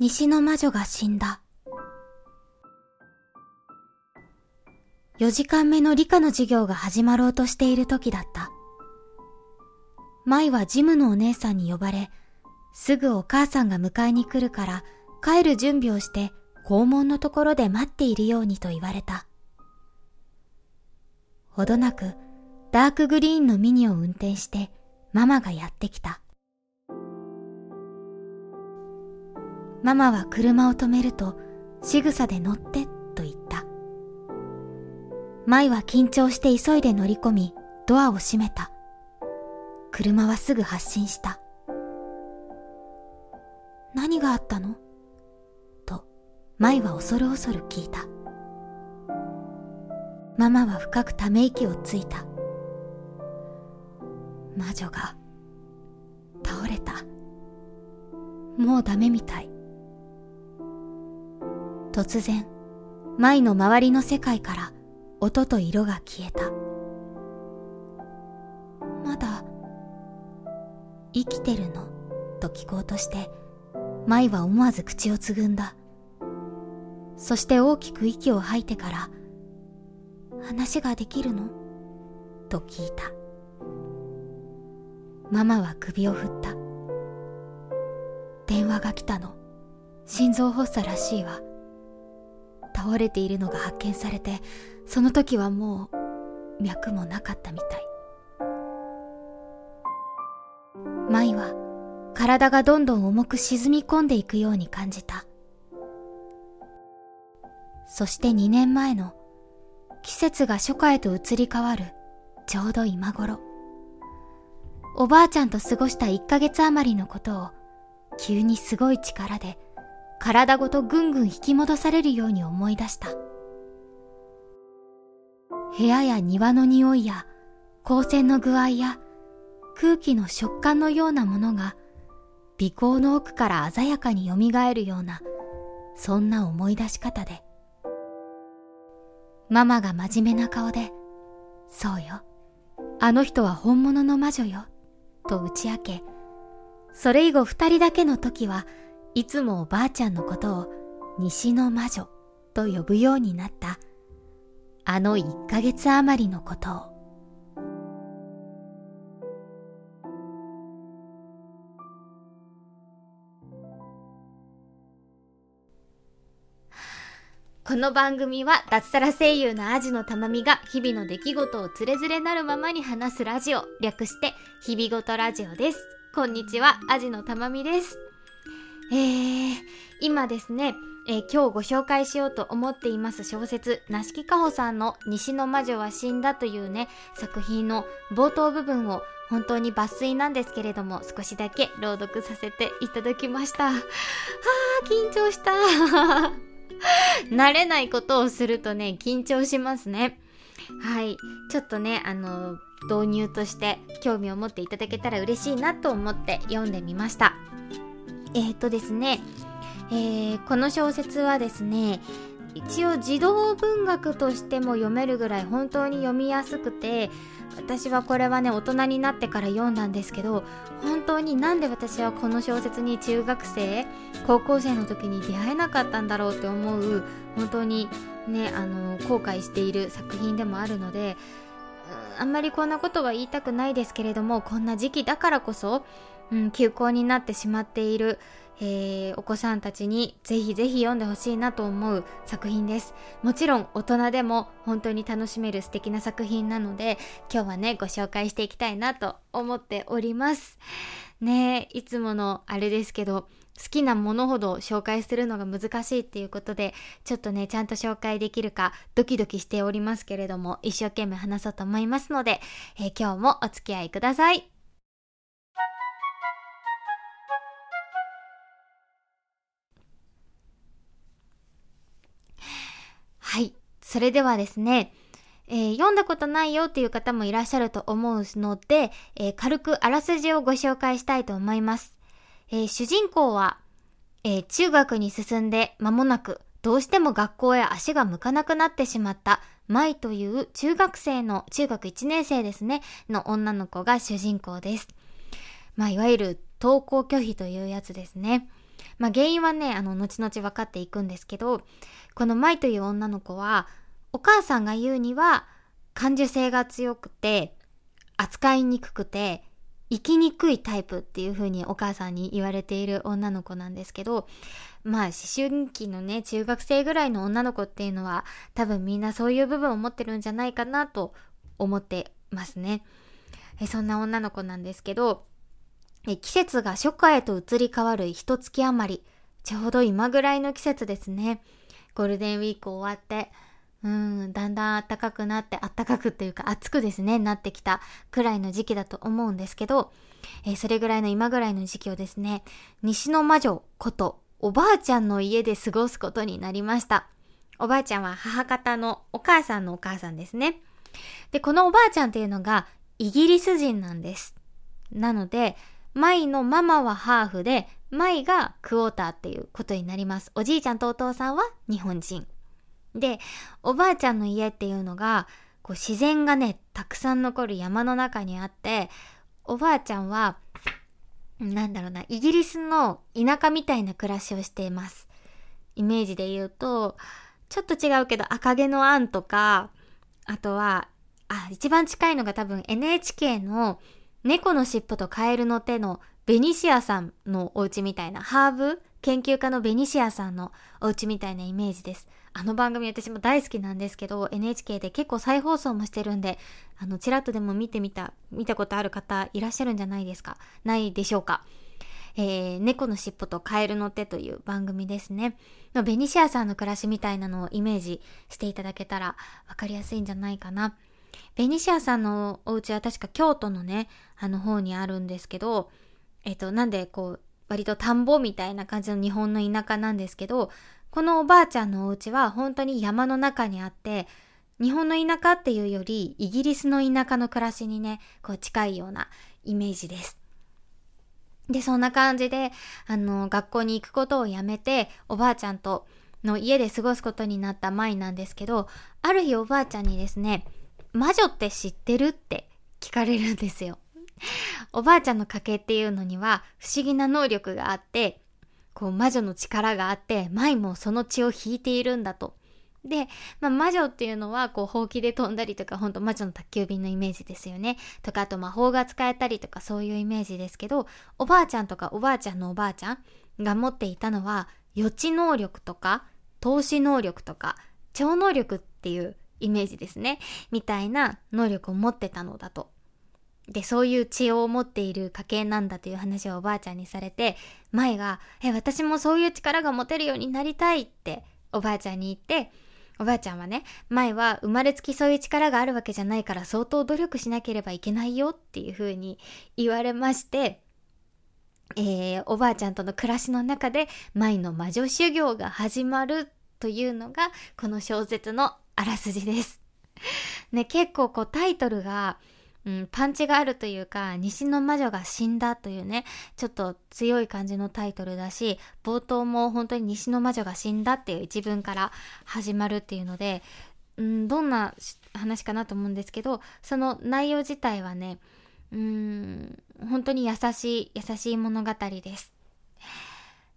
西の魔女が死んだ。4時間目の理科の授業が始まろうとしている時だった。舞はジムのお姉さんに呼ばれ、すぐお母さんが迎えに来るから帰る準備をして校門のところで待っているようにと言われた。ほどなくダークグリーンのミニを運転してママがやってきた。ママは車を止めると仕草で乗ってと言った。舞は緊張して急いで乗り込みドアを閉めた。車はすぐ発進した。何があったの？と舞は恐る恐る聞いた。ママは深くため息をついた。魔女が倒れた。もうダメみたい。突然、舞の周りの世界から音と色が消えた。まだ、生きてるの？と聞こうとして、舞は思わず口をつぐんだ。そして大きく息を吐いてから、話ができるの？と聞いた。ママは首を振った。電話が来たの。心臓発作らしいわ。倒れているのが発見されてその時はもう脈もなかったみたい。舞は体がどんどん重く沈み込んでいくように感じた。そして2年前の季節が初夏へと移り変わるちょうど今頃。おばあちゃんと過ごした1ヶ月余りのことを急にすごい力で体ごとぐんぐん引き戻されるように思い出した。部屋や庭の匂いや光線の具合や空気の食感のようなものが鼻孔の奥から鮮やかに蘇るようなそんな思い出し方でママが真面目な顔でそうよあの人は本物の魔女よと打ち明けそれ以後二人だけの時はいつもおばあちゃんのことを西の魔女と呼ぶようになった。あの一ヶ月余りのことを。この番組は脱サラ声優のアジのたまみが日々の出来事をつれづれなるままに話すラジオ略して日々ごとラジオです。こんにちはアジのたまみです。えー、今ですね、えー、今日ご紹介しようと思っています小説、なしきかほさんの西の魔女は死んだというね、作品の冒頭部分を本当に抜粋なんですけれども、少しだけ朗読させていただきました。は あ、緊張した。慣れないことをするとね、緊張しますね。はい。ちょっとね、あの、導入として興味を持っていただけたら嬉しいなと思って読んでみました。えっ、とですね、えー、この小説はですね、一応児童文学としても読めるぐらい本当に読みやすくて私はこれはね大人になってから読んだんですけど本当になんで私はこの小説に中学生高校生の時に出会えなかったんだろうって思う本当にねあの後悔している作品でもあるのであんまりこんなことは言いたくないですけれどもこんな時期だからこそうん、休校になってしまっている、えー、お子さんたちにぜひぜひ読んでほしいなと思う作品です。もちろん大人でも本当に楽しめる素敵な作品なので今日はねご紹介していきたいなと思っております。ねいつものあれですけど好きなものほど紹介するのが難しいっていうことでちょっとねちゃんと紹介できるかドキドキしておりますけれども一生懸命話そうと思いますので、えー、今日もお付き合いください。はい。それではですね、えー、読んだことないよっていう方もいらっしゃると思うので、えー、軽くあらすじをご紹介したいと思います。えー、主人公は、え中学に進んで間もなく、どうしても学校へ足が向かなくなってしまった舞という中学生の、中学1年生ですね、の女の子が主人公です。まあ、いわゆる登校拒否というやつですね。まあ原因はね、あの、後々分かっていくんですけど、この舞という女の子は、お母さんが言うには、感受性が強くて、扱いにくくて、生きにくいタイプっていう風にお母さんに言われている女の子なんですけど、まあ思春期のね、中学生ぐらいの女の子っていうのは多分みんなそういう部分を持ってるんじゃないかなと思ってますね。えそんな女の子なんですけど、季節が初夏へと移り変わる一月余り、ちょうど今ぐらいの季節ですね。ゴールデンウィーク終わって、うん、だんだん暖かくなって、暖かくっていうか暑くですね、なってきたくらいの時期だと思うんですけど、えー、それぐらいの今ぐらいの時期をですね、西の魔女ことおばあちゃんの家で過ごすことになりました。おばあちゃんは母方のお母さんのお母さんですね。で、このおばあちゃんっていうのがイギリス人なんです。なので、マイのママはハーフで、マイがクォーターっていうことになります。おじいちゃんとお父さんは日本人。で、おばあちゃんの家っていうのが、こう自然がね、たくさん残る山の中にあって、おばあちゃんは、なんだろうな、イギリスの田舎みたいな暮らしをしています。イメージで言うと、ちょっと違うけど赤毛のアンとか、あとは、あ、一番近いのが多分 NHK の猫の尻尾とカエルの手のベニシアさんのお家みたいな、ハーブ研究家のベニシアさんのお家みたいなイメージです。あの番組私も大好きなんですけど、NHK で結構再放送もしてるんで、あの、ちらっとでも見てみた、見たことある方いらっしゃるんじゃないですか？ないでしょうか？えー、猫の尻尾とカエルの手という番組ですね。ベニシアさんの暮らしみたいなのをイメージしていただけたらわかりやすいんじゃないかな。ベニシアさんのお家は確か京都のね、あの方にあるんですけど、えっ、と、なんでこう、割と田んぼみたいな感じの日本の田舎なんですけど、このおばあちゃんのお家は本当に山の中にあって、日本の田舎っていうより、イギリスの田舎の暮らしにね、こう近いようなイメージです。で、そんな感じで、あの、学校に行くことをやめて、おばあちゃんとの家で過ごすことになった舞なんですけど、ある日おばあちゃんにですね、魔女って知ってる？って聞かれるんですよ。おばあちゃんの家系っていうのには不思議な能力があって、こう魔女の力があって、舞もその血を引いているんだと。で、まあ、魔女っていうのは、こう、ほうきで飛んだりとか、ほんと魔女の宅急便のイメージですよね。とか、あと魔法が使えたりとか、そういうイメージですけど、おばあちゃんとかおばあちゃんのおばあちゃんが持っていたのは、予知能力とか、投資能力とか、超能力っていうイメージですね。みたいな能力を持ってたのだと。で、そういう血を持っている家系なんだという話をおばあちゃんにされて、舞が、え、私もそういう力が持てるようになりたいっておばあちゃんに言って、おばあちゃんはね、舞は生まれつきそういう力があるわけじゃないから相当努力しなければいけないよっていう風に言われまして、えー、おばあちゃんとの暮らしの中で舞の魔女修行が始まるというのがこの小説のあらすじです。ね、結構こうタイトルがうん、パンチがあるというか、西の魔女が死んだというね、ちょっと強い感じのタイトルだし、冒頭も本当に西の魔女が死んだっていう一文から始まるっていうので、うん、どんな話かなと思うんですけど、その内容自体はね、うん、本当に優しい、優しい物語です。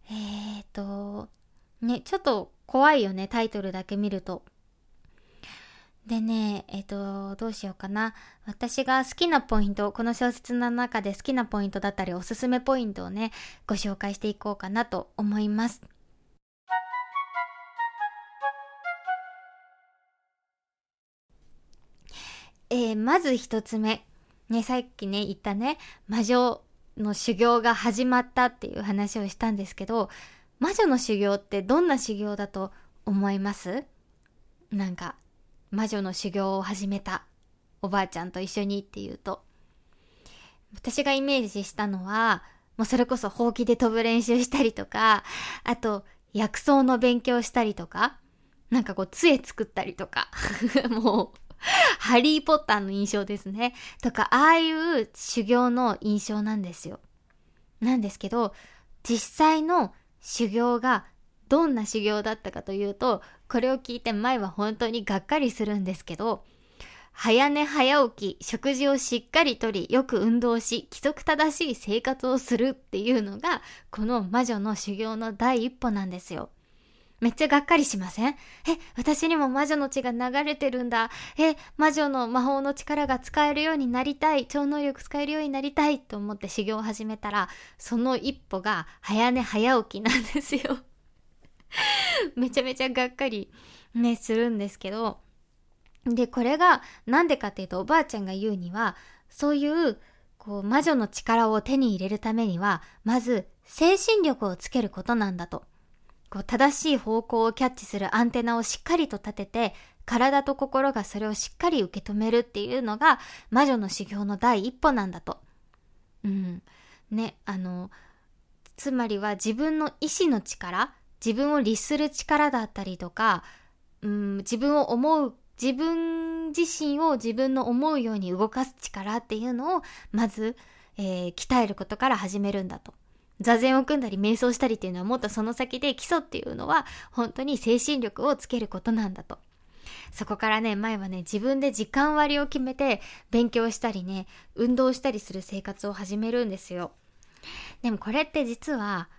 えーと、ね、ちょっと怖いよね、タイトルだけ見ると。でね、えっ、と、どうしようかな。私が好きなポイント、この小説の中で好きなポイントだったり、おすすめポイントをね、ご紹介していこうかなと思います。えー、まず一つ目。ね、さっきね、言ったね、魔女の修行が始まったっていう話をしたんですけど、魔女の修行ってどんな修行だと思います？なんか魔女の修行を始めたおばあちゃんと一緒にっていうと、私がイメージしたのは、もうそれこそほうきで飛ぶ練習したりとか、あと薬草の勉強したりとか、なんかこう杖作ったりとか、もう、ハリーポッターの印象ですね。とか、ああいう修行の印象なんですよ。なんですけど、実際の修行がどんな修行だったかというと、これを聞いて前は本当にがっかりするんですけど、早寝早起き、食事をしっかりとり、よく運動し、規則正しい生活をするっていうのが、この魔女の修行の第一歩なんですよ。めっちゃがっかりしません？え、私にも魔女の血が流れてるんだ。え、魔女の魔法の力が使えるようになりたい。超能力使えるようになりたいと思って修行を始めたら、その一歩が早寝早起きなんですよ。めちゃめちゃがっかりね、するんですけど、で、これがなんでかっていうとおばあちゃんが言うには、そういうこう魔女の力を手に入れるためには、まず精神力をつけることなんだと。こう正しい方向をキャッチするアンテナをしっかりと立てて、体と心がそれをしっかり受け止めるっていうのが魔女の修行の第一歩なんだと。うん。ね、あの、つまりは自分の意志の力、自分を律する力だったりとか、うん、自分を思う自分自身を自分の思うように動かす力っていうのをまず、えー、鍛えることから始めるんだと。座禅を組んだり瞑想したりっていうのはもっとその先で基礎っていうのは本当に精神力をつけることなんだと。そこからね、前はね、自分で時間割を決めて勉強したりね、運動したりする生活を始めるんですよ。でもこれって実は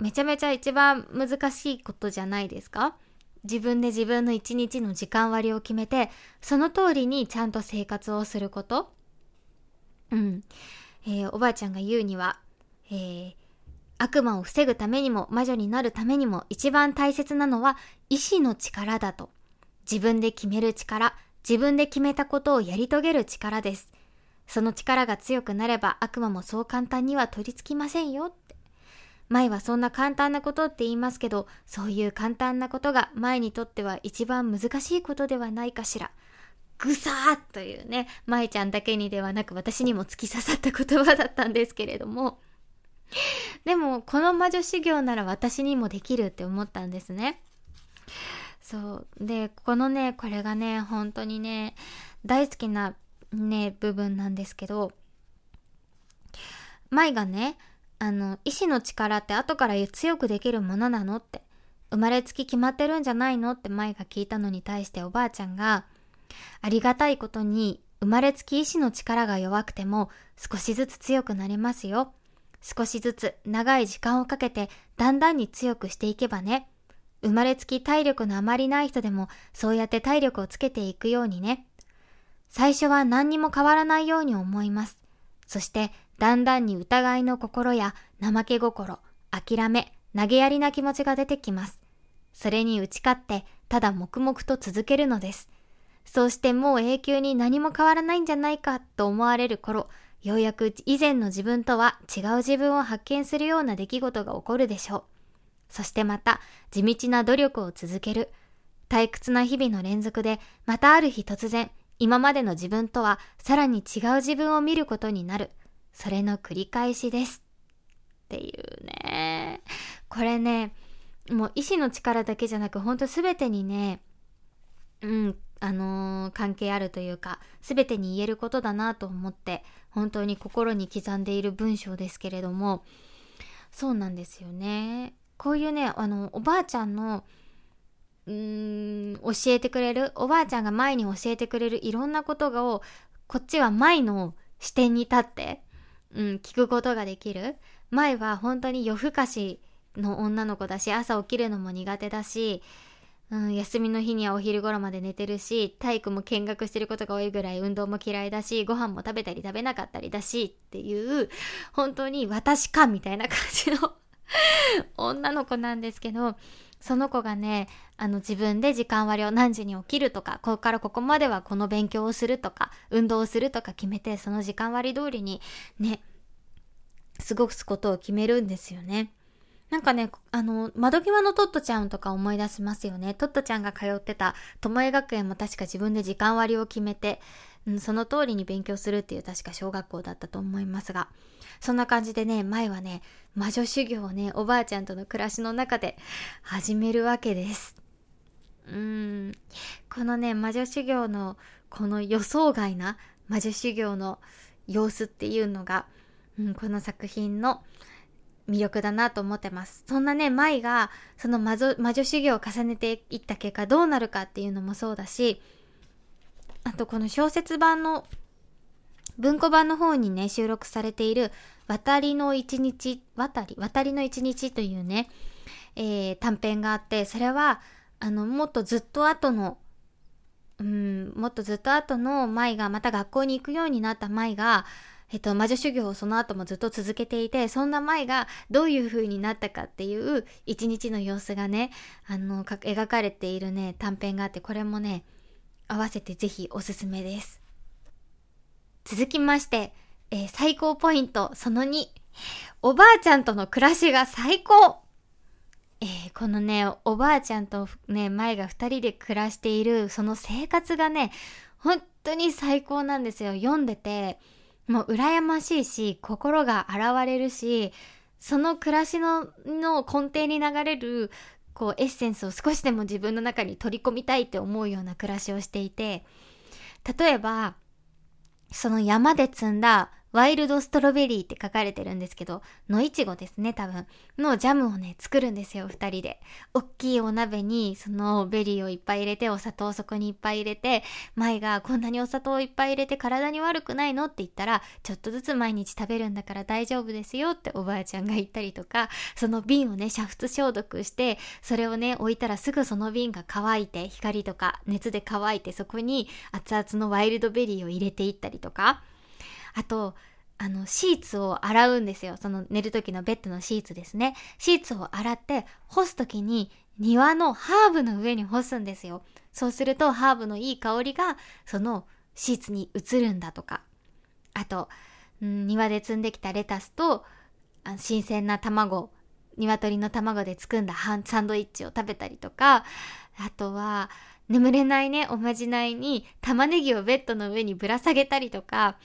めちゃめちゃ一番難しいことじゃないですか？自分で自分の一日の時間割を決めて、その通りにちゃんと生活をすること。うん。えー、おばあちゃんが言うには、えー、悪魔を防ぐためにも魔女になるためにも一番大切なのは意志の力だと。自分で決める力、自分で決めたことをやり遂げる力です。その力が強くなれば悪魔もそう簡単には取り付きませんよって前はそんな簡単なことって言いますけど、そういう簡単なことが前にとっては一番難しいことではないかしら。ぐさーというね、舞ちゃんだけにではなく私にも突き刺さった言葉だったんですけれども。でも、この魔女修行なら私にもできるって思ったんですね。そう。で、このね、これがね、本当にね、大好きなね、部分なんですけど、舞がね、あの、意志の力って後から強くできるものなのって、生まれつき決まってるんじゃないのって舞が聞いたのに対しておばあちゃんが、ありがたいことに生まれつき意志の力が弱くても少しずつ強くなれますよ。少しずつ長い時間をかけてだんだんに強くしていけばね。生まれつき体力のあまりない人でもそうやって体力をつけていくようにね。最初は何にも変わらないように思います。そしてだんだんに疑いの心や怠け心、諦め、投げやりな気持ちが出てきます。それに打ち勝って、ただ黙々と続けるのです。そうしてもう永久に何も変わらないんじゃないかと思われる頃、ようやく以前の自分とは違う自分を発見するような出来事が起こるでしょう。そしてまた地道な努力を続ける。退屈な日々の連続で、またある日突然、今までの自分とはさらに違う自分を見ることになる。それの繰り返しです。っていうね。これね、もう意志の力だけじゃなく、ほんと全てにね、うん、あのー、関係あるというか、全てに言えることだなと思って、本当に心に刻んでいる文章ですけれども、そうなんですよね。こういうね、あの、おばあちゃんの、うーん、教えてくれる、おばあちゃんが前に教えてくれるいろんなことを、こっちは前の視点に立って、うん、聞くことができる。前は本当に夜更かしの女の子だし、朝起きるのも苦手だし、うん、休みの日にはお昼頃まで寝てるし、体育も見学してることが多いぐらい運動も嫌いだし、ご飯も食べたり食べなかったりだしっていう、本当に私かみたいな感じの 女の子なんですけど、その子がね、あの自分で時間割を何時に起きるとか、ここからここまではこの勉強をするとか、運動をするとか決めて、その時間割通りにね、過ごすことを決めるんですよね。なんかね、あの、窓際のトットちゃんとか思い出しますよね。トットちゃんが通ってた、巴学園も確か自分で時間割を決めて、うん、その通りに勉強するっていう確か小学校だったと思いますが、そんな感じでね、前はね、魔女修行をね、おばあちゃんとの暮らしの中で始めるわけです。うーん、このね、魔女修行の、この予想外な魔女修行の様子っていうのが、うん、この作品の魅力だなと思ってます。そんなね、舞が、その魔女魔女修行を重ねていった結果どうなるかっていうのもそうだし、あとこの小説版の文庫版の方にね収録されている「渡りの一日」渡り渡りの一日というね、えー、短編があってそれはあのもっとずっと後のうんもっとずっと後の舞がまた学校に行くようになった舞がえっと、魔女修行をその後もずっと続けていて、そんな舞がどういう風になったかっていう一日の様子がね、あの、描かれているね、短編があって、これもね、合わせてぜひおすすめです。続きまして、えー、最高ポイントその2。おばあちゃんとの暮らしが最高えー、このね、おばあちゃんとね、舞が二人で暮らしている、その生活がね、本当に最高なんですよ。読んでて、もう羨ましいし、心が洗われるし、その暮らしのの根底に流れる、こう、エッセンスを少しでも自分の中に取り込みたいって思うような暮らしをしていて、例えば、その山で摘んだワイルドストロベリーって書かれてるんですけど、野いちごですね、多分。のジャムをね、作るんですよ、二人で。おっきいお鍋に、そのベリーをいっぱい入れて、お砂糖をそこにいっぱい入れて、舞がこんなにお砂糖いっぱい入れて体に悪くないのって言ったら、ちょっとずつ毎日食べるんだから大丈夫ですよっておばあちゃんが言ったりとか、その瓶をね、煮沸消毒して、それをね、置いたらすぐその瓶が乾いて、光とか熱で乾いて、そこに熱々のワイルドベリーを入れていったりとか、あと、あの、シーツを洗うんですよ。その寝る時のベッドのシーツですね。シーツを洗って干す時に庭のハーブの上に干すんですよ。そうするとハーブのいい香りがそのシーツに移るんだとか。あと、ん庭で摘んできたレタスと新鮮な卵、鶏の卵で作んだサンドイッチを食べたりとか、あとは、眠れないね、おまじないに玉ねぎをベッドの上にぶら下げたりとか、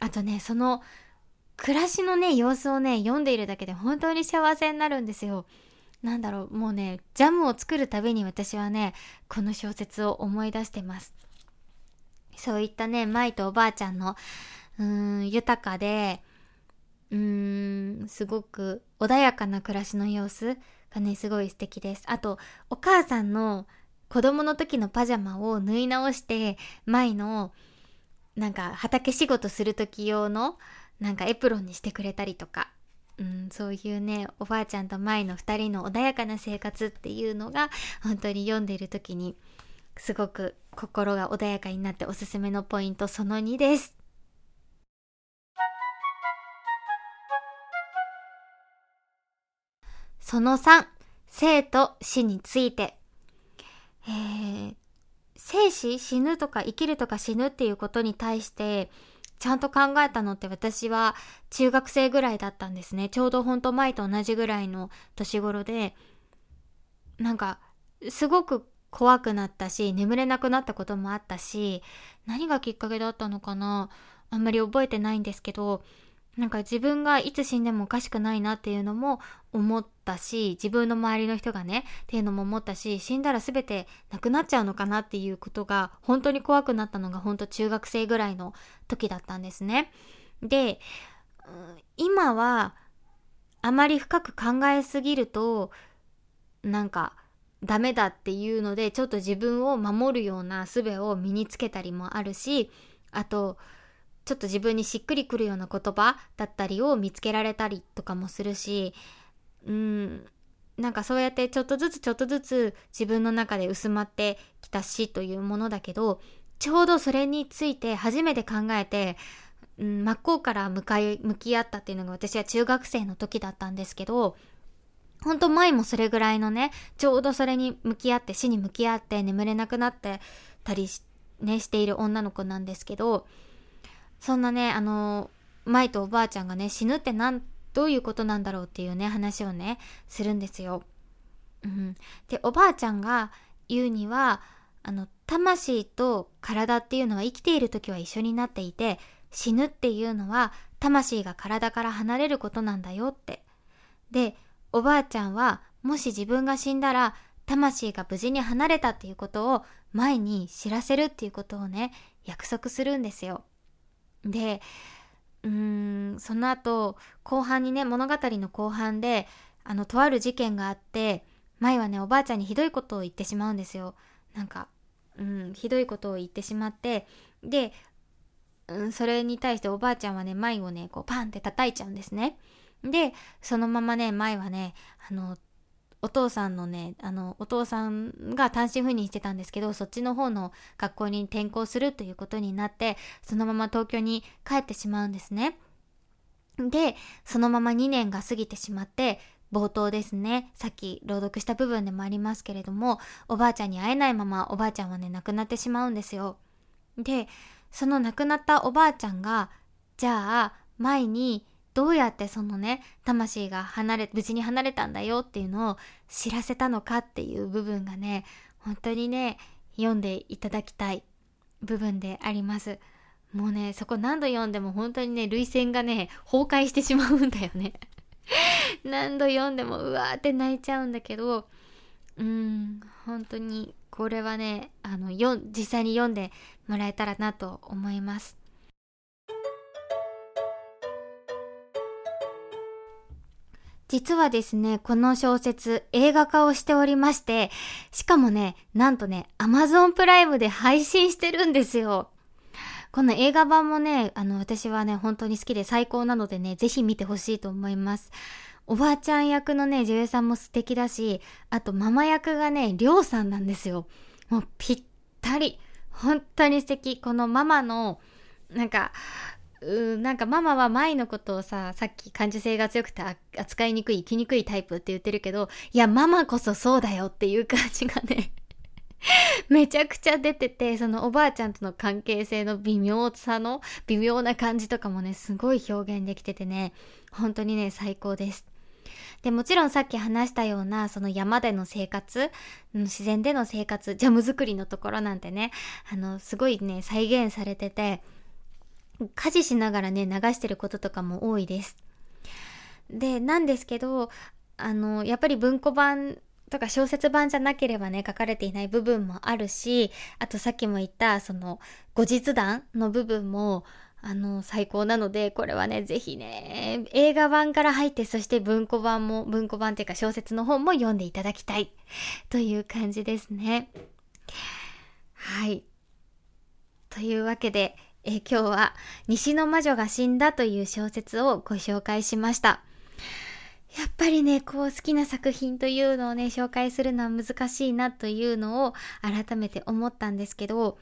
あとね、その暮らしのね、様子をね、読んでいるだけで本当に幸せになるんですよ。なんだろう、もうね、ジャムを作るたびに私はね、この小説を思い出してます。そういったね、舞とおばあちゃんの、うーん、豊かで、うーん、すごく穏やかな暮らしの様子がね、すごい素敵です。あと、お母さんの子供の時のパジャマを縫い直して、舞のなんか畑仕事する時用のなんかエプロンにしてくれたりとか、うん、そういうねおばあちゃんと舞の2人の穏やかな生活っていうのが本当に読んでる時にすごく心が穏やかになっておすすめのポイントその2です。その3、生と死について。生死死ぬとか生きるとか死ぬっていうことに対してちゃんと考えたのって私は中学生ぐらいだったんですね。ちょうどほんと前と同じぐらいの年頃で、なんかすごく怖くなったし、眠れなくなったこともあったし、何がきっかけだったのかなあんまり覚えてないんですけど、なんか自分がいつ死んでもおかしくないなっていうのも思ったし、自分の周りの人がね、っていうのも思ったし、死んだら全てなくなっちゃうのかなっていうことが、本当に怖くなったのが本当中学生ぐらいの時だったんですね。で、今は、あまり深く考えすぎると、なんか、ダメだっていうので、ちょっと自分を守るような術を身につけたりもあるし、あと、ちょっと自分にしっくりくるような言葉だったりを見つけられたりとかもするし、うん、なんかそうやってちょっとずつちょっとずつ自分の中で薄まってきた死というものだけど、ちょうどそれについて初めて考えて、うん、真っ向から向かい、向き合ったっていうのが私は中学生の時だったんですけど、ほんと前もそれぐらいのね、ちょうどそれに向き合って、死に向き合って眠れなくなってたりし、ね、している女の子なんですけど、そんなね、あの、舞とおばあちゃんがね、死ぬってなんどういうことなんだろうっていうね、話をね、するんですよ。うん。で、おばあちゃんが言うには、あの、魂と体っていうのは生きている時は一緒になっていて、死ぬっていうのは魂が体から離れることなんだよって。で、おばあちゃんは、もし自分が死んだら、魂が無事に離れたっていうことを前に知らせるっていうことをね、約束するんですよ。で、うーん、その後、後半にね、物語の後半で、あの、とある事件があって、舞はね、おばあちゃんにひどいことを言ってしまうんですよ。なんか、うん、ひどいことを言ってしまって、で、うん、それに対しておばあちゃんはね、舞をね、こうパンって叩いちゃうんですね。で、そのままね、舞はね、あの、お父さんのね、あの、お父さんが単身赴任してたんですけど、そっちの方の学校に転校するということになって、そのまま東京に帰ってしまうんですね。で、そのまま2年が過ぎてしまって、冒頭ですね、さっき朗読した部分でもありますけれども、おばあちゃんに会えないままおばあちゃんはね、亡くなってしまうんですよ。で、その亡くなったおばあちゃんが、じゃあ、前にどうやってそのね、魂が離れ、無事に離れたんだよっていうのを知らせたのかっていう部分がね、本当にね、読んでいただきたい部分であります。もうね、そこ何度読んでも本当にね、涙腺がね、崩壊してしまうんだよね。何度読んでもうわーって泣いちゃうんだけど、うん、本当にこれはね、あの、よ、実際に読んでもらえたらなと思います。実はですね、この小説映画化をしておりまして、しかもね、なんとね、Amazon プライムで配信してるんですよ。この映画版もね、あの、私はね、本当に好きで最高なのでね、ぜひ見てほしいと思います。おばあちゃん役のね、女優さんも素敵だし、あとママ役がね、りょうさんなんですよ。もうぴったり。本当に素敵。このママの、なんか、うなんかママは舞のことをさ、さっき感受性が強くて扱いにくい、生きにくいタイプって言ってるけど、いや、ママこそそうだよっていう感じがね めちゃくちゃ出てて、そのおばあちゃんとの関係性の微妙さの、微妙な感じとかもね、すごい表現できててね、本当にね、最高です。で、もちろんさっき話したような、その山での生活、自然での生活、ジャム作りのところなんてね、あの、すごいね、再現されてて、家事しながらね、流してることとかも多いです。で、なんですけど、あの、やっぱり文庫版とか小説版じゃなければね、書かれていない部分もあるし、あとさっきも言った、その、後日談の部分も、あの、最高なので、これはね、ぜひね、映画版から入って、そして文庫版も、文庫版っていうか小説の本も読んでいただきたい、という感じですね。はい。というわけで、え今日は西の魔女が死んだという小説をご紹介しました。やっぱりね、こう好きな作品というのをね、紹介するのは難しいなというのを改めて思ったんですけど、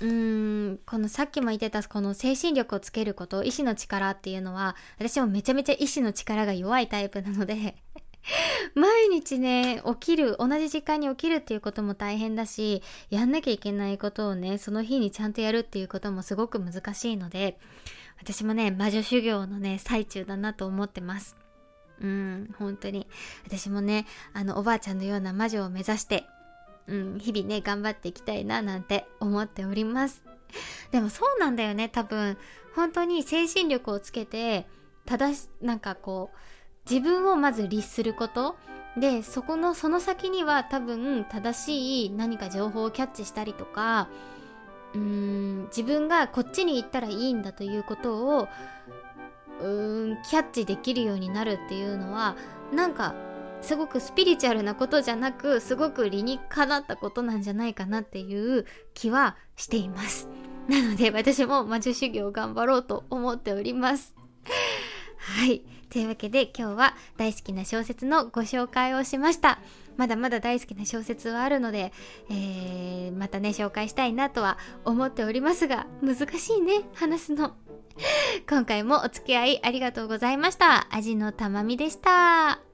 うーん、このさっきも言ってたこの精神力をつけること、意志の力っていうのは、私もめちゃめちゃ意志の力が弱いタイプなので 毎日ね、起きる、同じ時間に起きるっていうことも大変だし、やんなきゃいけないことをね、その日にちゃんとやるっていうこともすごく難しいので、私もね、魔女修行のね、最中だなと思ってます。うん、本当に。私もね、あの、おばあちゃんのような魔女を目指して、うん、日々ね、頑張っていきたいな、なんて思っております。でもそうなんだよね、多分。本当に精神力をつけて、正し、なんかこう、自分をまず律すること。でそこのその先には多分正しい何か情報をキャッチしたりとかうーん自分がこっちに行ったらいいんだということをうーんキャッチできるようになるっていうのはなんかすごくスピリチュアルなことじゃなくすごく理にかなったことなんじゃないかなっていう気はしています。なので私も魔女修行頑張ろうと思っております。はい。というわけで今日は大好きな小説のご紹介をしました。まだまだ大好きな小説はあるので、えー、またね、紹介したいなとは思っておりますが、難しいね、話すの。今回もお付き合いありがとうございました。味のたまみでした。